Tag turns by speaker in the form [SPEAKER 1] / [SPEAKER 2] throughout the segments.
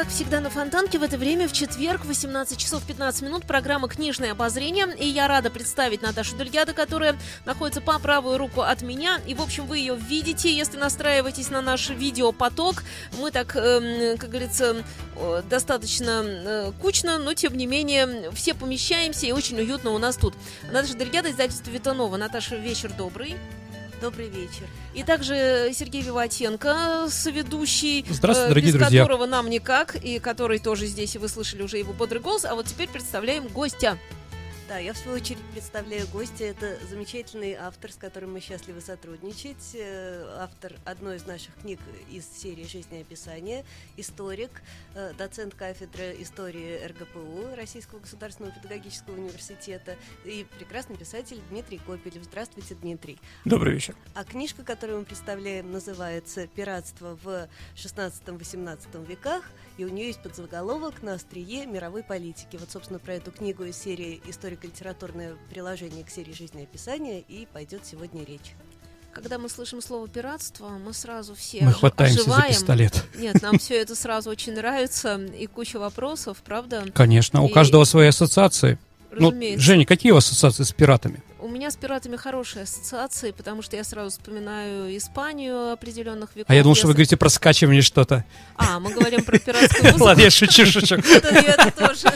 [SPEAKER 1] Как всегда на Фонтанке в это время в четверг 18 часов 15 минут программа «Книжное обозрение». И я рада представить Наташу Дельгяда, которая находится по правую руку от меня. И, в общем, вы ее видите, если настраиваетесь на наш видеопоток. Мы так, эм, как говорится, э, достаточно э, кучно, но, тем не менее, все помещаемся и очень уютно у нас тут. Наташа Дельгяда, издательство Витанова. Наташа, вечер добрый.
[SPEAKER 2] Добрый вечер.
[SPEAKER 1] И также Сергей Виватенко, соведущий,
[SPEAKER 3] Здравствуйте,
[SPEAKER 1] э,
[SPEAKER 3] дорогие
[SPEAKER 1] без
[SPEAKER 3] друзья.
[SPEAKER 1] которого нам никак, и который тоже здесь, и вы слышали уже его бодрый голос. А вот теперь представляем гостя.
[SPEAKER 2] Да, я в свою очередь представляю гостя. Это замечательный автор, с которым мы счастливы сотрудничать. Э, Автор одной из наших книг из серии «Жизнеописание», историк, э, доцент кафедры истории РГПУ Российского государственного педагогического университета и прекрасный писатель Дмитрий Копелев. Здравствуйте, Дмитрий.
[SPEAKER 3] Добрый вечер.
[SPEAKER 2] А книжка, которую мы представляем, называется «Пиратство в 16-18 веках», и у нее есть подзаголовок «На острие мировой политики». Вот, собственно, про эту книгу из серии «Историко-литературное приложение к серии жизнеописания» и пойдет сегодня речь.
[SPEAKER 1] Когда мы слышим слово пиратство, мы сразу все
[SPEAKER 3] Мы хватаемся
[SPEAKER 1] оживаем.
[SPEAKER 3] за пистолет.
[SPEAKER 1] Нет, нам все это сразу очень нравится и куча вопросов, правда?
[SPEAKER 3] Конечно, у
[SPEAKER 1] И-
[SPEAKER 3] каждого свои ассоциации. Ну. Женя, какие у вас ассоциации с пиратами?
[SPEAKER 1] У меня с пиратами хорошие ассоциации, потому что я сразу вспоминаю Испанию определенных веков.
[SPEAKER 3] А я думал, что вы говорите про скачивание что-то.
[SPEAKER 1] А, мы говорим про пиратскую музыку.
[SPEAKER 3] Ладно, я шучу, шучу.
[SPEAKER 1] Это, тоже.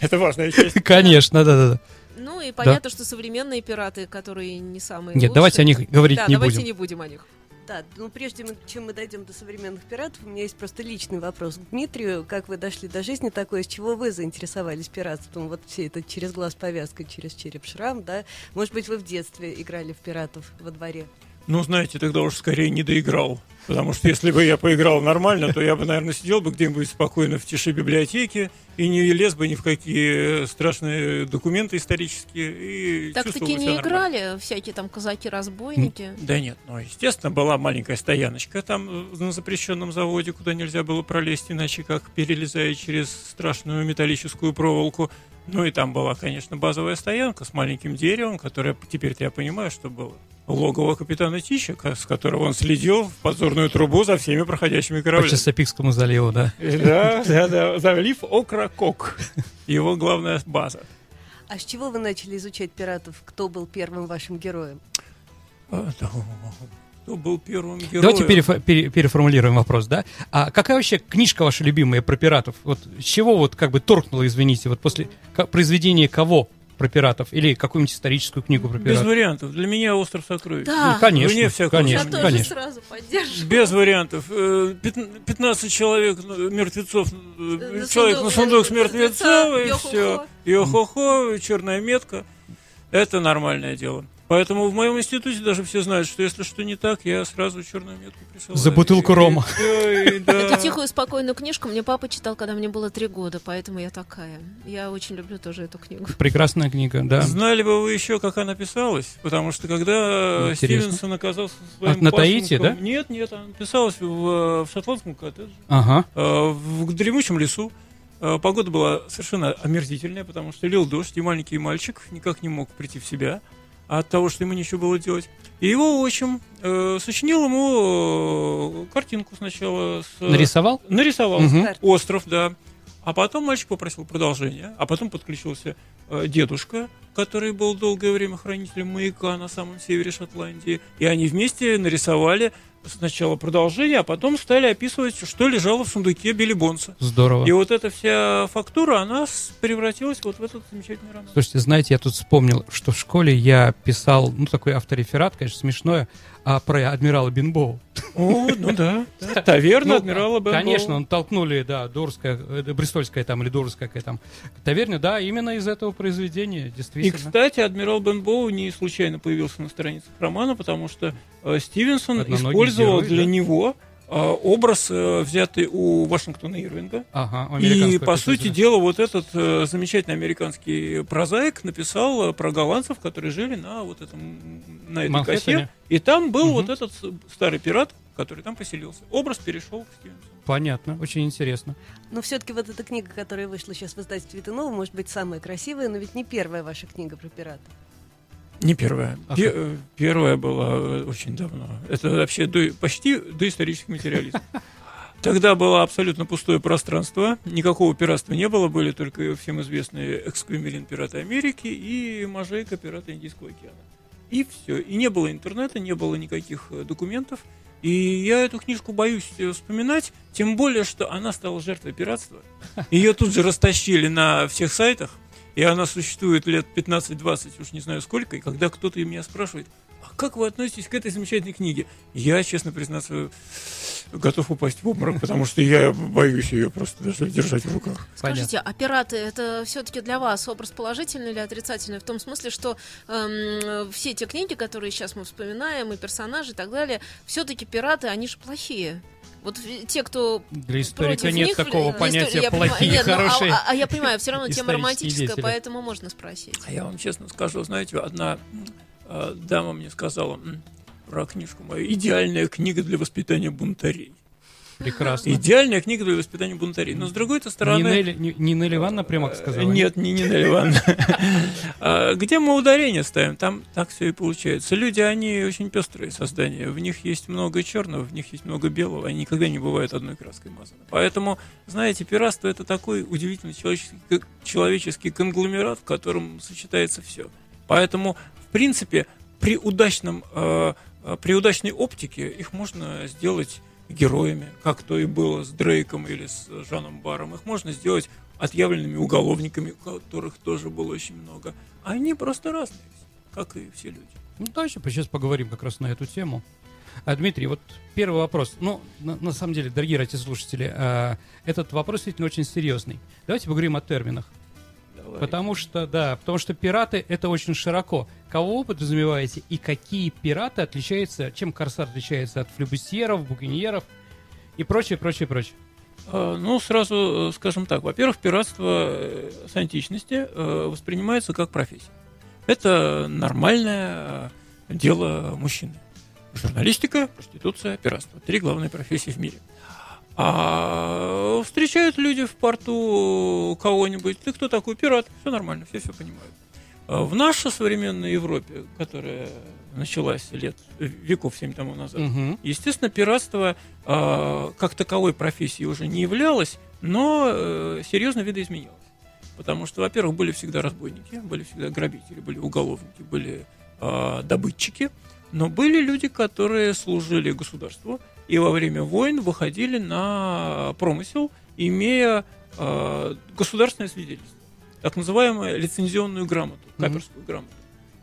[SPEAKER 3] Это важная часть. Конечно, да-да-да.
[SPEAKER 1] Ну и понятно, что современные пираты, которые не самые
[SPEAKER 3] Нет,
[SPEAKER 1] лучшие.
[SPEAKER 3] давайте о них говорить
[SPEAKER 1] да,
[SPEAKER 3] не
[SPEAKER 1] давайте
[SPEAKER 3] будем.
[SPEAKER 1] не будем о них.
[SPEAKER 2] Да, ну прежде чем мы дойдем до современных пиратов, у меня есть просто личный вопрос к Дмитрию. Как вы дошли до жизни такой, с чего вы заинтересовались пиратством? Вот все это через глаз повязка, через череп шрам, да? Может быть, вы в детстве играли в пиратов во дворе?
[SPEAKER 4] Ну, знаете, тогда уж скорее не доиграл. Потому что если бы я поиграл нормально, то я бы, наверное, сидел бы где-нибудь спокойно в тиши библиотеки и не лез бы ни в какие страшные документы исторические. И
[SPEAKER 1] Так
[SPEAKER 4] чувствовал
[SPEAKER 1] таки
[SPEAKER 4] бы себя
[SPEAKER 1] не
[SPEAKER 4] нормально.
[SPEAKER 1] играли всякие там казаки-разбойники.
[SPEAKER 4] Да нет, ну, естественно, была маленькая стояночка там э, на запрещенном заводе, куда нельзя было пролезть, иначе как перелезая через страшную металлическую проволоку. Ну и там была, конечно, базовая стоянка с маленьким деревом, которое теперь-то я понимаю, что было логово капитана Тища, ка- с которого он следил в подзорную трубу за всеми проходящими
[SPEAKER 3] По
[SPEAKER 4] кораблями.
[SPEAKER 3] Часопикскому заливу, да.
[SPEAKER 4] Да, да, да. Залив Окракок. Его главная база.
[SPEAKER 2] А с чего вы начали изучать пиратов? Кто был первым вашим героем?
[SPEAKER 4] Кто был первым героем?
[SPEAKER 3] Давайте перефо- пере- переформулируем вопрос, да? А какая вообще книжка ваша любимая про пиратов? Вот с чего вот как бы торкнуло, извините, вот после произведения кого про пиратов? Или какую-нибудь историческую книгу про
[SPEAKER 4] Без
[SPEAKER 3] пиратов?
[SPEAKER 4] вариантов. Для меня остров сокровищ.
[SPEAKER 1] Да.
[SPEAKER 3] Ну, конечно,
[SPEAKER 4] Вне всякого
[SPEAKER 1] Я
[SPEAKER 3] конечно,
[SPEAKER 1] тоже
[SPEAKER 3] конечно.
[SPEAKER 1] сразу поддерживаю.
[SPEAKER 4] Без вариантов. Э, пят- 15 человек ну, мертвецов, э,
[SPEAKER 1] На
[SPEAKER 4] человек
[SPEAKER 1] сундук
[SPEAKER 4] на сундук с мертвецом, и все. Йо-хо-хо, черная метка. Это нормальное дело. Поэтому в моем институте даже все знают, что если что не так, я сразу черную метку присылаю.
[SPEAKER 3] За бутылку рома.
[SPEAKER 1] Эту тихую, спокойную книжку мне папа читал, когда мне было три года, поэтому я такая. Я очень люблю тоже эту книгу.
[SPEAKER 3] Прекрасная книга, да.
[SPEAKER 4] Знали бы вы еще, как она писалась? Потому что когда
[SPEAKER 3] Интересно.
[SPEAKER 4] Стивенсон оказался своим
[SPEAKER 3] А, на Таити, да?
[SPEAKER 4] Нет, нет, она писалась в, в шотландском коттедже.
[SPEAKER 3] Ага.
[SPEAKER 4] Э, в дремучем лесу. Э, Погода была совершенно омерзительная, потому что лил дождь, и маленький мальчик никак не мог прийти в себя от того, что ему нечего было делать. И его отчим э, сочинил ему э, картинку сначала. С,
[SPEAKER 3] Нарисовал?
[SPEAKER 4] Нарисовал.
[SPEAKER 3] Мгм.
[SPEAKER 4] Остров, да. А потом мальчик попросил продолжения, а потом подключился э, дедушка, который был долгое время хранителем маяка на самом севере Шотландии. И они вместе нарисовали сначала продолжение, а потом стали описывать, что лежало в сундуке Билли Бонса.
[SPEAKER 3] Здорово.
[SPEAKER 4] И вот эта вся фактура, она превратилась вот в этот замечательный роман.
[SPEAKER 3] Слушайте, знаете, я тут вспомнил, что в школе я писал, ну, такой автореферат, конечно, смешное, а про адмирала Бенбоу.
[SPEAKER 4] О, ну да. Таверна
[SPEAKER 3] Ну,
[SPEAKER 4] адмирала Бенбоу.
[SPEAKER 3] Конечно, он толкнули, да, Дорская, э, Бристольская там или Дорская какая там таверня, да, именно из этого произведения,
[SPEAKER 4] И,
[SPEAKER 3] действительно.
[SPEAKER 4] кстати, адмирал Бенбоу не случайно появился на страницах романа, потому что Стивенсон
[SPEAKER 3] Одноногий
[SPEAKER 4] использовал
[SPEAKER 3] герой,
[SPEAKER 4] для
[SPEAKER 3] да?
[SPEAKER 4] него э, образ, э, взятый у Вашингтона Ирвинга.
[SPEAKER 3] Ага,
[SPEAKER 4] И, по сути дела, вот этот э, замечательный американский прозаик написал э, про голландцев, которые жили на вот этом, на этой
[SPEAKER 3] Манхэттене.
[SPEAKER 4] косе. И там был
[SPEAKER 3] Мгм.
[SPEAKER 4] вот этот старый пират, который там поселился. Образ перешел к Стивенсону.
[SPEAKER 3] Понятно, очень интересно.
[SPEAKER 2] Но все-таки вот эта книга, которая вышла сейчас в издательстве Витанова, может быть самая красивая, но ведь не первая ваша книга про пиратов.
[SPEAKER 4] Не первая.
[SPEAKER 3] А
[SPEAKER 4] Пе- э, первая была э, очень давно. Это вообще до- почти доисторический материализм. Тогда было абсолютно пустое пространство, никакого пиратства не было, были только всем известные эксквимерин пираты Америки и Мажейка пираты Индийского океана. И все. И не было интернета, не было никаких э, документов. И я эту книжку боюсь вспоминать, тем более, что она стала жертвой пиратства. Ее тут же растащили на всех сайтах, и она существует лет 15-20, уж не знаю сколько, и когда кто-то меня спрашивает, а как вы относитесь к этой замечательной книге? Я, честно признаться, готов упасть в обморок, потому что я боюсь ее просто даже держать в руках.
[SPEAKER 1] Скажите, а пираты это все-таки для вас образ положительный или отрицательный? В том смысле, что эм, все те книги, которые сейчас мы вспоминаем, и персонажи и так далее, все-таки пираты, они же плохие. Вот те, кто
[SPEAKER 3] Для историка
[SPEAKER 1] против
[SPEAKER 3] нет
[SPEAKER 1] них,
[SPEAKER 3] такого
[SPEAKER 1] для
[SPEAKER 3] понятия
[SPEAKER 1] понимаю-
[SPEAKER 3] плохие,
[SPEAKER 1] нет, ну, а-
[SPEAKER 3] хорошие.
[SPEAKER 1] а, а я понимаю, все равно тема романтическая,
[SPEAKER 3] деятели.
[SPEAKER 1] поэтому можно спросить.
[SPEAKER 4] А я вам честно скажу, знаете, одна э, дама мне сказала про книжку мою «Идеальная книга для воспитания бунтарей».
[SPEAKER 3] Прекрасно.
[SPEAKER 4] Идеальная книга для воспитания бунтарей. Но с другой-то стороны...
[SPEAKER 3] Не Нелли Ивановна прямо сказала?
[SPEAKER 4] Нет, не Нина Ивановна. А, Где мы ударение ставим, там так все и получается. Люди, они очень пестрые создания. В них есть много черного, в них есть много белого. Они никогда не бывают одной краской мазаны. Поэтому, знаете, пиратство это такой удивительный человеческий, человеческий конгломерат, в котором сочетается все. Поэтому, в принципе, при удачном, э, э, при удачной оптике их можно сделать героями, как то и было с Дрейком или с Жаном Баром. Их можно сделать отъявленными уголовниками, которых тоже было очень много. А они просто разные, как и все люди.
[SPEAKER 3] Ну, давайте сейчас поговорим как раз на эту тему. А, Дмитрий, вот первый вопрос. Ну, на, на самом деле, дорогие радиослушатели, а, этот вопрос действительно очень серьезный. Давайте поговорим о терминах. Потому что, да, потому что пираты это очень широко. Кого вы подразумеваете и какие пираты отличаются, чем корсар отличается от флебусьеров, букиньеров и прочее, прочее, прочее.
[SPEAKER 4] А, Ну, сразу э, скажем так. Во-первых, пиратство э, с античности э, воспринимается как профессия. Это нормальное э, дело мужчины. Журналистика, проституция, пиратство. Три главные профессии в мире. А встречают люди в порту кого-нибудь. Ты кто такой? Пират. Все нормально, все все понимают. А В нашей современной Европе, которая началась лет, веков семь тому назад,
[SPEAKER 3] Мгм.
[SPEAKER 4] Естественно, пиратство э, как таковой профессии уже не являлось, но э, серьезно видоизменилось. Потому что, во-первых, были всегда разбойники, были всегда грабители, были уголовники, были э, добытчики, но были люди, которые служили государству и во время войн выходили на промысел, имея э, государственное свидетельство, так называемую лицензионную грамоту, каперскую грамоту,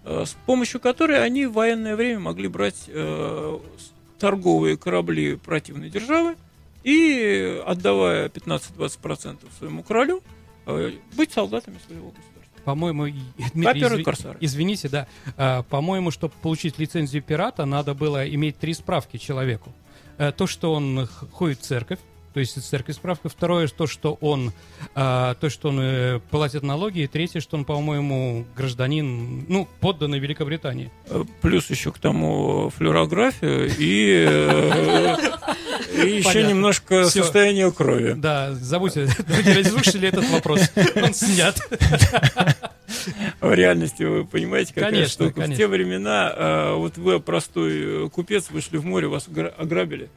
[SPEAKER 4] э, с помощью которой они в военное время могли брать э, торговые корабли противной державы и, отдавая 15-20% своему королю, э, быть солдатами своего государства.
[SPEAKER 3] По-моему, Дмитрий,
[SPEAKER 4] корсары.
[SPEAKER 3] извините, да. А, по-моему, чтобы получить лицензию пирата, надо было иметь три справки человеку. Э, то, что он ходит в церковь, то есть из церкви справка. Второе, то, что он, а, то, что он э, платит налоги. И третье, что он, по-моему, гражданин, ну, подданный Великобритании.
[SPEAKER 4] Э, Плюс еще к тому флюорографию и, э, и еще
[SPEAKER 3] Понятно.
[SPEAKER 4] немножко
[SPEAKER 3] Всё.
[SPEAKER 4] состояние крови.
[SPEAKER 3] Да, забудьте, дорогие радиослушатели, этот вопрос. Он снят.
[SPEAKER 4] В реальности вы понимаете, какая
[SPEAKER 3] Конечно,
[SPEAKER 4] штука. В
[SPEAKER 3] конечно.
[SPEAKER 4] те времена, э, вот вы простой э, купец, вышли в море, вас огра- ограбили.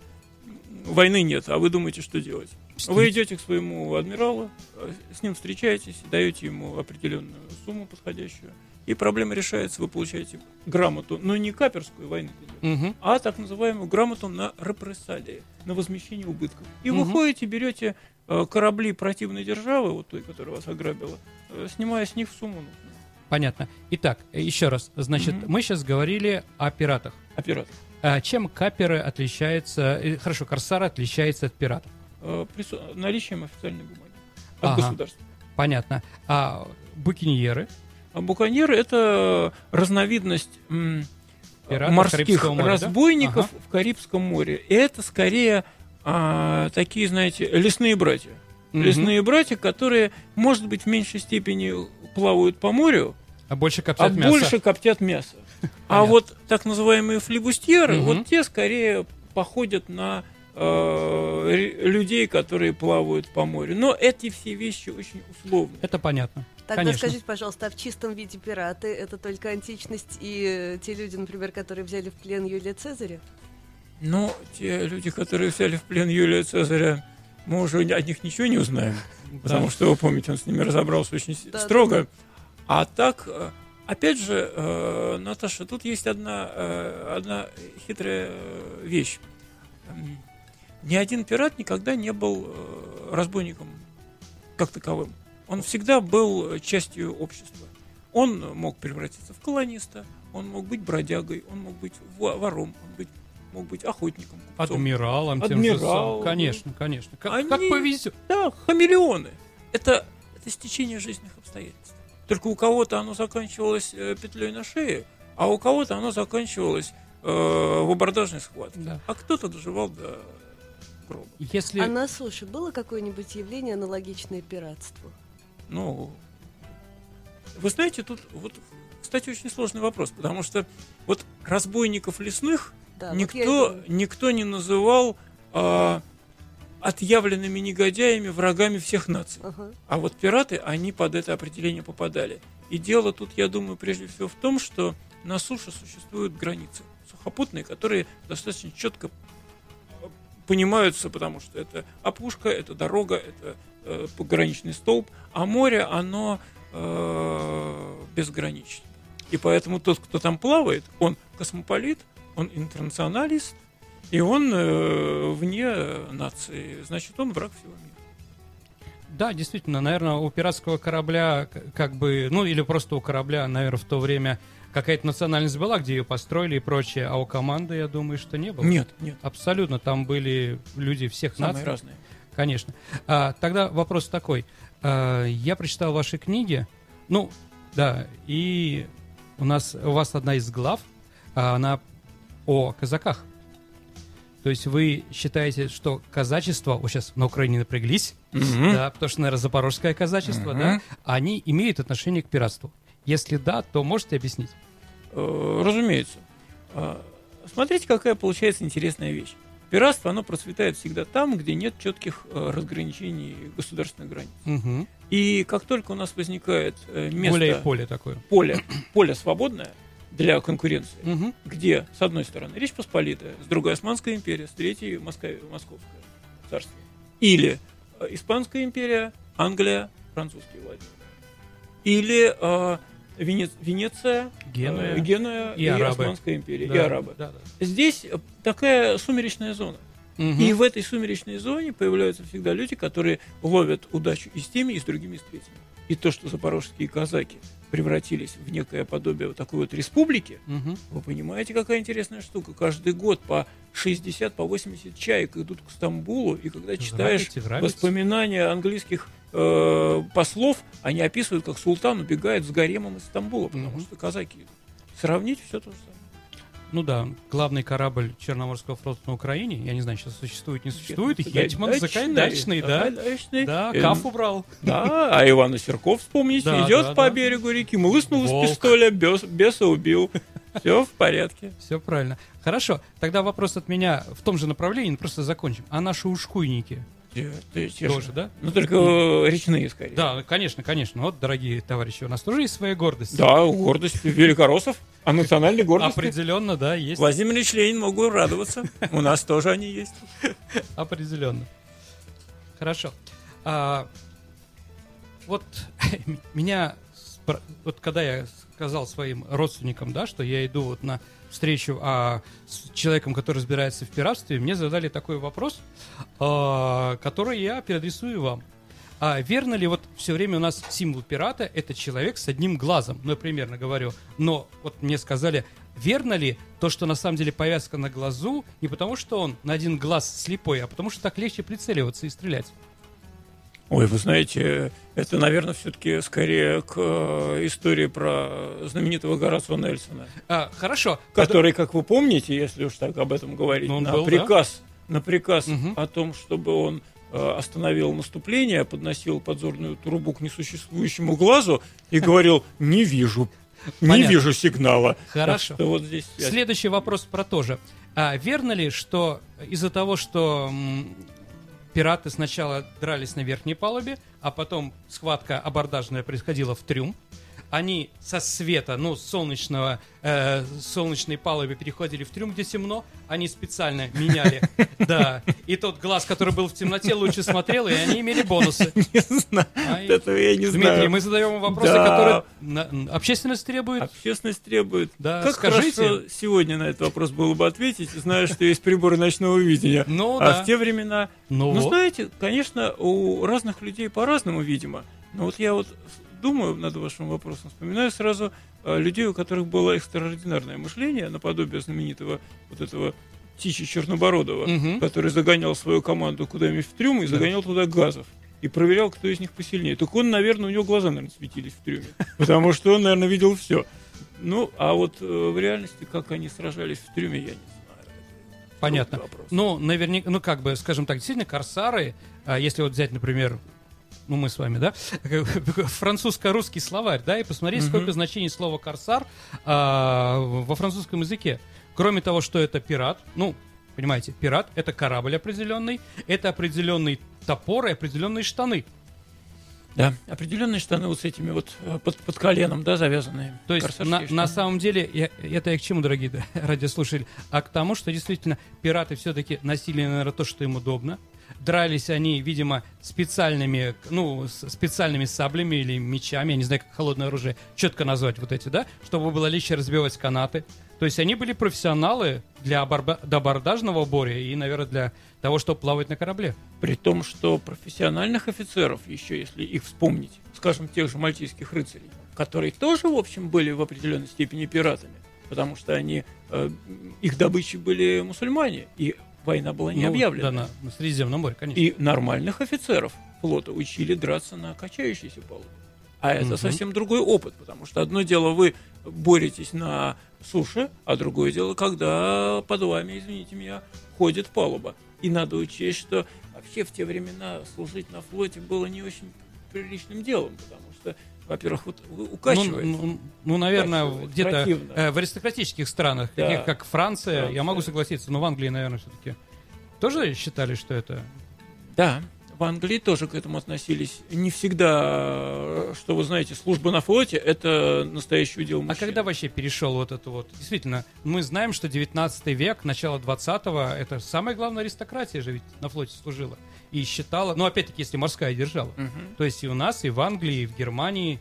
[SPEAKER 4] Войны нет, а вы думаете, что делать? Вы идете к своему адмиралу, э, с ним встречаетесь, даете ему определенную сумму подходящую, и проблема решается, вы получаете грамоту, но не каперскую войны,
[SPEAKER 3] Мгм.
[SPEAKER 4] а так называемую грамоту на репрессалии, на возмещение убытков. И
[SPEAKER 3] Мгм.
[SPEAKER 4] вы ходите, берете э, корабли противной державы, вот той, которая вас ограбила, снимая с них сумму.
[SPEAKER 3] Понятно. Итак, э, еще раз. Значит,
[SPEAKER 4] Мгм.
[SPEAKER 3] мы сейчас говорили о пиратах.
[SPEAKER 4] Оператор.
[SPEAKER 3] А чем каперы отличаются, э, хорошо, корсары отличаются от пиратов?
[SPEAKER 4] Э, прису- наличием официальной бумаги от
[SPEAKER 3] Ага.
[SPEAKER 4] государства.
[SPEAKER 3] Понятно. А букиньеры?
[SPEAKER 4] А буконьеры это разновидность
[SPEAKER 3] Пиратов
[SPEAKER 4] морских
[SPEAKER 3] моря, да?
[SPEAKER 4] разбойников
[SPEAKER 3] Ага.
[SPEAKER 4] в Карибском море. И это скорее а, такие, знаете, лесные братья.
[SPEAKER 3] Мгм.
[SPEAKER 4] Лесные братья, которые, может быть, в меньшей степени плавают по морю,
[SPEAKER 3] А больше
[SPEAKER 4] а
[SPEAKER 3] коптят мясо.
[SPEAKER 4] больше коптят мясо. А вот так называемые флибустьеры,
[SPEAKER 3] Мгм.
[SPEAKER 4] вот те скорее походят на э, людей, которые плавают по морю. Но эти все вещи очень условны.
[SPEAKER 3] Это понятно.
[SPEAKER 2] Тогда
[SPEAKER 3] Конечно.
[SPEAKER 2] скажите, пожалуйста, а в чистом виде пираты это только античность и э, те люди, например, которые взяли в плен Юлия Цезаря?
[SPEAKER 4] Но те люди, которые взяли в плен Юлия Цезаря, мы уже от них ничего не узнаем. Потому что, вы помните, он с ними разобрался очень строго. А так, э, опять же, э, Наташа, тут есть одна, э, одна хитрая вещь. Ни один пират никогда не был разбойником как таковым. Он всегда был частью общества. Он мог превратиться в колониста, он мог быть бродягой, он мог быть во- вором, он быть- мог быть охотником, купцом.
[SPEAKER 3] Адмиралом тем же самым. Конечно, конечно. Как,
[SPEAKER 4] Они-
[SPEAKER 3] как повезет.
[SPEAKER 4] Да, хамелеоны. Это, это стечение жизненных обстоятельств. Только у кого-то оно заканчивалось э, петлей на шее, а у кого-то оно заканчивалось э, в абордажной схватке.
[SPEAKER 3] Да.
[SPEAKER 4] А кто-то доживал до гроба.
[SPEAKER 3] Если...
[SPEAKER 2] А на суше было какое-нибудь явление аналогичное пиратству?
[SPEAKER 4] Ну, вы знаете, тут вот, кстати, очень сложный вопрос, потому что вот разбойников лесных
[SPEAKER 2] Да, вот я
[SPEAKER 4] никто, никто не называл а, отъявленными негодяями, врагами всех наций.
[SPEAKER 2] Ага.
[SPEAKER 4] А вот пираты, они под это определение попадали. И дело тут, я думаю, прежде всего в том, что на суше существуют границы сухопутные, которые достаточно четко э, понимаются, потому что это опушка, это дорога, это э, пограничный столб, а море, оно э, безгранично. И поэтому тот, кто там плавает, он космополит, он интернационалист, и он э, вне нации, значит, он враг всего мира.
[SPEAKER 3] Да, действительно, наверное, у пиратского корабля, как бы, ну или просто у корабля, наверное, в то время какая-то национальность была, где ее построили и прочее, а у команды, я думаю, что не было.
[SPEAKER 4] Нет, нет,
[SPEAKER 3] Абсолютно, там были люди всех
[SPEAKER 4] самые
[SPEAKER 3] наций.
[SPEAKER 4] разные.
[SPEAKER 3] Конечно. А, тогда вопрос такой. А, я прочитал ваши книги. Ну, да, и у нас у вас одна из глав, а, она о казаках. То есть вы считаете, что казачество, вот сейчас на Украине напряглись, да, потому что, наверное, запорожское казачество,
[SPEAKER 4] Мгм.
[SPEAKER 3] да, они имеют отношение к пиратству. Если да, то можете объяснить?
[SPEAKER 4] Э, Разумеется. А, Смотрите, какая получается интересная вещь. Пиратство, оно процветает всегда там, где нет четких э, разграничений государственных границ.
[SPEAKER 3] Мгм.
[SPEAKER 4] И как только у нас возникает э, место,
[SPEAKER 3] Поле и поле такое.
[SPEAKER 4] поле, поле свободное для конкуренции,
[SPEAKER 3] Мгм.
[SPEAKER 4] где, с одной стороны, Речь Посполитая, с другой Османская империя, с третьей Москва, Московское царство. Или э, Испанская империя, Англия, французские владения. Или э, Венец- Венеция,
[SPEAKER 3] Генуя.
[SPEAKER 4] э, Генуя
[SPEAKER 3] И
[SPEAKER 4] и,
[SPEAKER 3] арабы.
[SPEAKER 4] Османская империя, и
[SPEAKER 3] Да,
[SPEAKER 4] арабы.
[SPEAKER 3] да, да.
[SPEAKER 4] Здесь э, такая сумеречная зона.
[SPEAKER 3] Мгм.
[SPEAKER 4] И в этой сумеречной зоне появляются всегда люди, которые ловят удачу и с теми, и с другими, и с третьими. И то, что запорожские казаки превратились в некое подобие вот такой вот республики,
[SPEAKER 3] Мгм.
[SPEAKER 4] вы понимаете, какая интересная штука. Каждый год по 60, по 80 чаек идут к Стамбулу, и когда читаешь
[SPEAKER 3] Нравится, нравится.
[SPEAKER 4] воспоминания английских э, послов, они описывают, как султан убегает с гаремом из Стамбула, потому
[SPEAKER 3] Мгм.
[SPEAKER 4] что казаки идут. Сравнить все то же самое.
[SPEAKER 3] Ну да, главный корабль Черноморского флота на Украине, я не знаю, сейчас существует, не существует, Хетьман Закайдачный, да? Да,
[SPEAKER 4] Э,
[SPEAKER 3] Каф убрал.
[SPEAKER 4] Да, а Ивана Серков, вспомните,
[SPEAKER 3] Да,
[SPEAKER 4] идет
[SPEAKER 3] да,
[SPEAKER 4] по
[SPEAKER 3] да.
[SPEAKER 4] берегу реки, млыснул
[SPEAKER 3] Волк.
[SPEAKER 4] из пистоля, бес- беса убил. Все в порядке.
[SPEAKER 3] Все правильно. Хорошо, тогда вопрос от меня в том же направлении, просто закончим. А наши ушкуйники
[SPEAKER 4] Те
[SPEAKER 3] тоже,
[SPEAKER 4] же.
[SPEAKER 3] да?
[SPEAKER 4] Ну, только э, речные, скорее.
[SPEAKER 3] Да, конечно, конечно. Вот, дорогие товарищи, у нас тоже есть своя гордость.
[SPEAKER 4] Да, гордость великороссов. А национальной гордости
[SPEAKER 3] Определенно, да, есть.
[SPEAKER 4] Владимир Ильич Ленин мог бы радоваться. У нас тоже они есть.
[SPEAKER 3] Определенно. Хорошо. А, вот меня, вот когда я сказал своим родственникам, да, что я иду вот на встречу а, с человеком, который разбирается в пиратстве, мне задали такой вопрос, а, который я переадресую вам. А верно ли вот все время у нас символ пирата это человек с одним глазом? Ну, я примерно говорю. Но вот мне сказали, верно ли то, что на самом деле повязка на глазу не потому, что он на один глаз слепой, а потому что так легче прицеливаться и стрелять?
[SPEAKER 4] Ой, вы знаете, это, наверное, все-таки скорее к э, истории про знаменитого Горацио Нельсона,
[SPEAKER 3] А, хорошо.
[SPEAKER 4] который, как вы помните, если уж так об этом говорить,
[SPEAKER 3] Ну, он
[SPEAKER 4] на
[SPEAKER 3] был, да.
[SPEAKER 4] приказ, на приказ
[SPEAKER 3] Мгм.
[SPEAKER 4] о том, чтобы он э, остановил наступление, подносил подзорную трубу к несуществующему глазу и говорил: "Не вижу, не
[SPEAKER 3] Понятно.
[SPEAKER 4] вижу сигнала".
[SPEAKER 3] Хорошо.
[SPEAKER 4] Так вот здесь.
[SPEAKER 3] Следующий вопрос про то же. А верно ли, что из-за того, что пираты сначала дрались на верхней палубе, а потом схватка абордажная происходила в трюм, они со света, ну, солнечного, э, солнечной палубы переходили в трюм, где темно, они специально меняли, да, и тот глаз, который был в темноте, лучше смотрел, и они имели бонусы.
[SPEAKER 4] Не знаю.
[SPEAKER 3] Ай,
[SPEAKER 4] Этого я не
[SPEAKER 3] Дмитрий,
[SPEAKER 4] знаю.
[SPEAKER 3] мы задаем вопросы,
[SPEAKER 4] Да.
[SPEAKER 3] которые общественность требует.
[SPEAKER 4] Общественность требует.
[SPEAKER 3] Да,
[SPEAKER 4] как
[SPEAKER 3] скажите.
[SPEAKER 4] сегодня на этот вопрос было бы ответить, зная, что есть приборы ночного видения.
[SPEAKER 3] Ну
[SPEAKER 4] а
[SPEAKER 3] да.
[SPEAKER 4] в те времена...
[SPEAKER 3] Ну
[SPEAKER 4] Ну,
[SPEAKER 3] вот.
[SPEAKER 4] знаете, конечно, у разных людей по-разному, видимо. Но вот я вот думаю над вашим вопросом, вспоминаю сразу э, людей, у которых было экстраординарное мышление, наподобие знаменитого вот этого Тичи Чернобородова,
[SPEAKER 3] Мгм.
[SPEAKER 4] который загонял свою команду куда-нибудь в трюм и загонял туда газов. И проверял, кто из них посильнее. Так он, наверное, у него глаза, наверное, светились в трюме. Потому что он, наверное, видел все. Ну, а вот э, в реальности, как они сражались в трюме, я не знаю.
[SPEAKER 3] Понятно. Ну, наверняка, ну, как бы, скажем так, действительно, корсары, а, если вот взять, например, ну, мы с вами, да, французско-русский словарь, да, и посмотреть,
[SPEAKER 4] Мгм.
[SPEAKER 3] сколько значений слова корсар а, во французском языке. Кроме того, что это пират, ну, понимаете, пират — это корабль определенный, это определенный топор и определенные штаны.
[SPEAKER 4] Да, определенные штаны вот с этими вот э, под, под коленом, да, завязанные.
[SPEAKER 3] То есть на, на самом деле, я- это я к чему, дорогие да, радиослушатели? А к тому, что действительно пираты все-таки носили, наверное, то, что им удобно. Дрались они, видимо, специальными, ну, специальными саблями или мечами, я не знаю, как холодное оружие четко назвать вот эти, да, чтобы было легче разбивать канаты. То есть они были профессионалы для аборба- до абордажного боря и, наверное, для того, чтобы плавать на корабле.
[SPEAKER 4] При том, что профессиональных офицеров, еще если их вспомнить, скажем, тех же мальтийских рыцарей, которые тоже, в общем, были в определенной степени пиратами, потому что они, э, их добычей были мусульмане, и война была не
[SPEAKER 3] Ну,
[SPEAKER 4] объявлена.
[SPEAKER 3] Да, на, на Средиземном море, конечно.
[SPEAKER 4] И нормальных офицеров флота учили драться на качающейся палубе. А это
[SPEAKER 3] Мгм.
[SPEAKER 4] совсем другой опыт, потому что одно дело вы боретесь на суше, а другое дело, когда под вами, извините меня, ходит палуба. И надо учесть, что вообще в те времена служить на флоте было не очень приличным делом, потому во-первых, вот
[SPEAKER 3] Ну,
[SPEAKER 4] укачиваете.
[SPEAKER 3] ну, ну, наверное,
[SPEAKER 4] Укачивает,
[SPEAKER 3] где-то э, в аристократических странах,
[SPEAKER 4] Да.
[SPEAKER 3] таких как Франция, я
[SPEAKER 4] Франция.
[SPEAKER 3] могу согласиться, но в Англии, наверное, все-таки тоже считали, что это...
[SPEAKER 4] Да, в Англии тоже к этому относились. Не всегда, что вы знаете, служба на флоте это настоящее удел
[SPEAKER 3] А
[SPEAKER 4] мужчин.
[SPEAKER 3] когда вообще перешел вот это вот? Действительно, мы знаем, что 19 век, начало 20-го, это самая главная аристократия же ведь на флоте служила. И считала, ну, опять-таки, если морская держава.
[SPEAKER 4] Мгм.
[SPEAKER 3] То есть и у нас, и в Англии, и в Германии,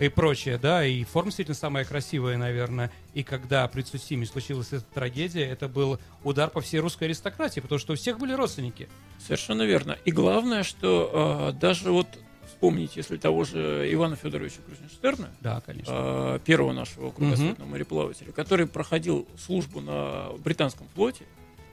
[SPEAKER 3] и прочее, да, и форма действительно самая красивая, наверное. И когда при Цусиме случилась эта трагедия, это был удар по всей русской аристократии, потому что у всех были родственники.
[SPEAKER 4] Совершенно верно. И главное, что э, даже вот вспомнить, если того же Ивана Федоровича Крузенштерна,
[SPEAKER 3] Да, конечно.
[SPEAKER 4] э, первого нашего кругосветного мореплавателя, который проходил службу на британском флоте